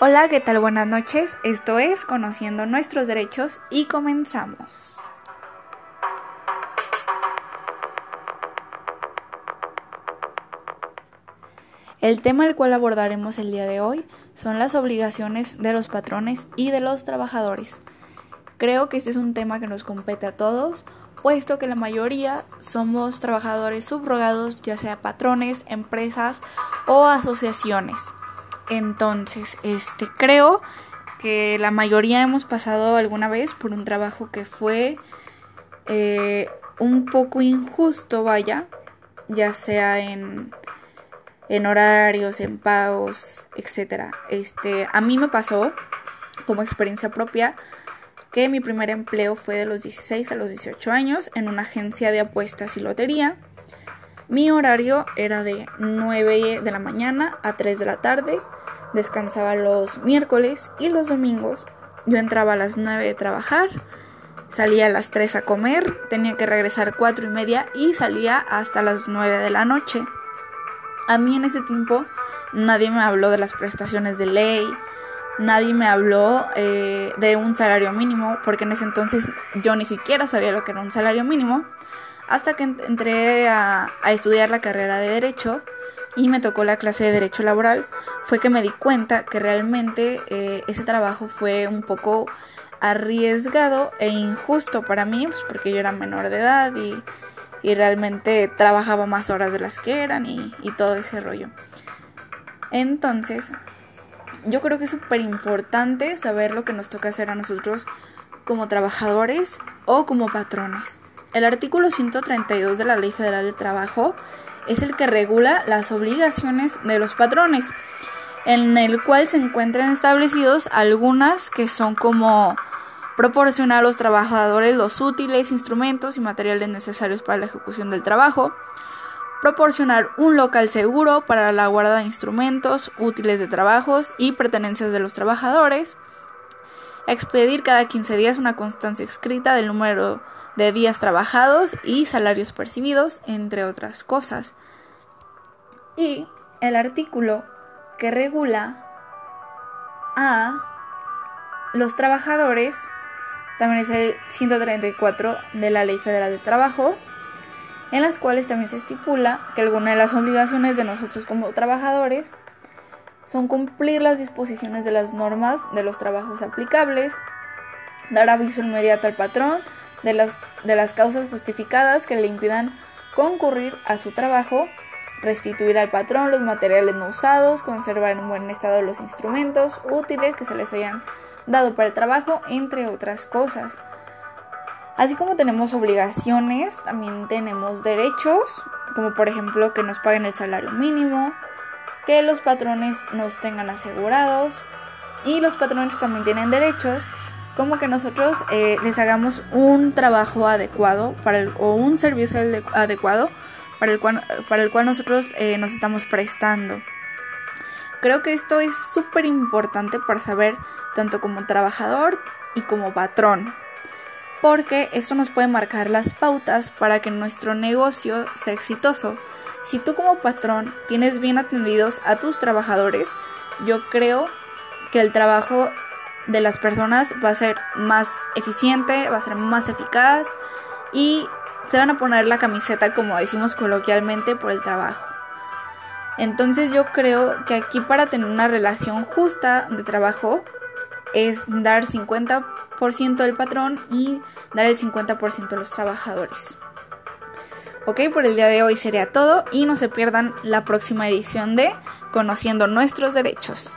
Hola, ¿qué tal? Buenas noches. Esto es Conociendo nuestros derechos y comenzamos. El tema el cual abordaremos el día de hoy son las obligaciones de los patrones y de los trabajadores. Creo que este es un tema que nos compete a todos, puesto que la mayoría somos trabajadores subrogados, ya sea patrones, empresas o asociaciones. Entonces, este creo que la mayoría hemos pasado alguna vez por un trabajo que fue eh, un poco injusto, vaya, ya sea en, en horarios, en pagos, etc. Este, a mí me pasó como experiencia propia que mi primer empleo fue de los 16 a los 18 años en una agencia de apuestas y lotería. Mi horario era de 9 de la mañana a 3 de la tarde. Descansaba los miércoles y los domingos. Yo entraba a las 9 de trabajar, salía a las 3 a comer, tenía que regresar 4 y media y salía hasta las 9 de la noche. A mí en ese tiempo nadie me habló de las prestaciones de ley, nadie me habló eh, de un salario mínimo, porque en ese entonces yo ni siquiera sabía lo que era un salario mínimo hasta que entré a, estudiar la carrera de Derecho y me tocó la clase de Derecho Laboral, fue que me di cuenta que realmente eh, ese trabajo fue un poco arriesgado e injusto para mí, pues porque yo era menor de edad y, realmente trabajaba más horas de las que eran y, y todo ese rollo. Entonces, yo creo que es súper importante saber lo que nos toca hacer a nosotros como trabajadores o como patrones. El artículo 132 de la Ley Federal del Trabajo es el que regula las obligaciones de los patrones, en el cual se encuentran establecidos algunas que son como proporcionar a los trabajadores los útiles, instrumentos y materiales necesarios para la ejecución del trabajo, proporcionar un local seguro para la guarda de instrumentos, útiles de trabajos y pertenencias de los trabajadores, expedir cada 15 días una constancia escrita del número de días trabajados y salarios percibidos, entre otras cosas. Y el artículo que regula a los trabajadores también es el 134 de la Ley Federal de Trabajo, en las cuales también se estipula que alguna de las obligaciones de nosotros como trabajadores son cumplir las disposiciones de las normas de los trabajos aplicables, dar aviso inmediato al patrón de las, de las causas justificadas que le impidan concurrir a su trabajo, restituir al patrón los materiales no usados, conservar en buen estado los instrumentos útiles que se les hayan dado para el trabajo, entre otras cosas. Así como tenemos obligaciones, también tenemos derechos, como por ejemplo que nos paguen el salario mínimo, que los patrones nos tengan asegurados y los patrones también tienen derechos como que nosotros eh, les hagamos un trabajo adecuado para el, o un servicio adecuado para el cual, para el cual nosotros eh, nos estamos prestando. Creo que esto es súper importante para saber tanto como trabajador y como patrón, porque esto nos puede marcar las pautas para que nuestro negocio sea exitoso. Si tú como patrón tienes bien atendidos a tus trabajadores, yo creo que el trabajo de las personas va a ser más eficiente, va a ser más eficaz y se van a poner la camiseta, como decimos coloquialmente, por el trabajo. Entonces yo creo que aquí para tener una relación justa de trabajo es dar 50% del patrón y dar el 50% a los trabajadores. Ok, por el día de hoy sería todo y no se pierdan la próxima edición de Conociendo nuestros derechos.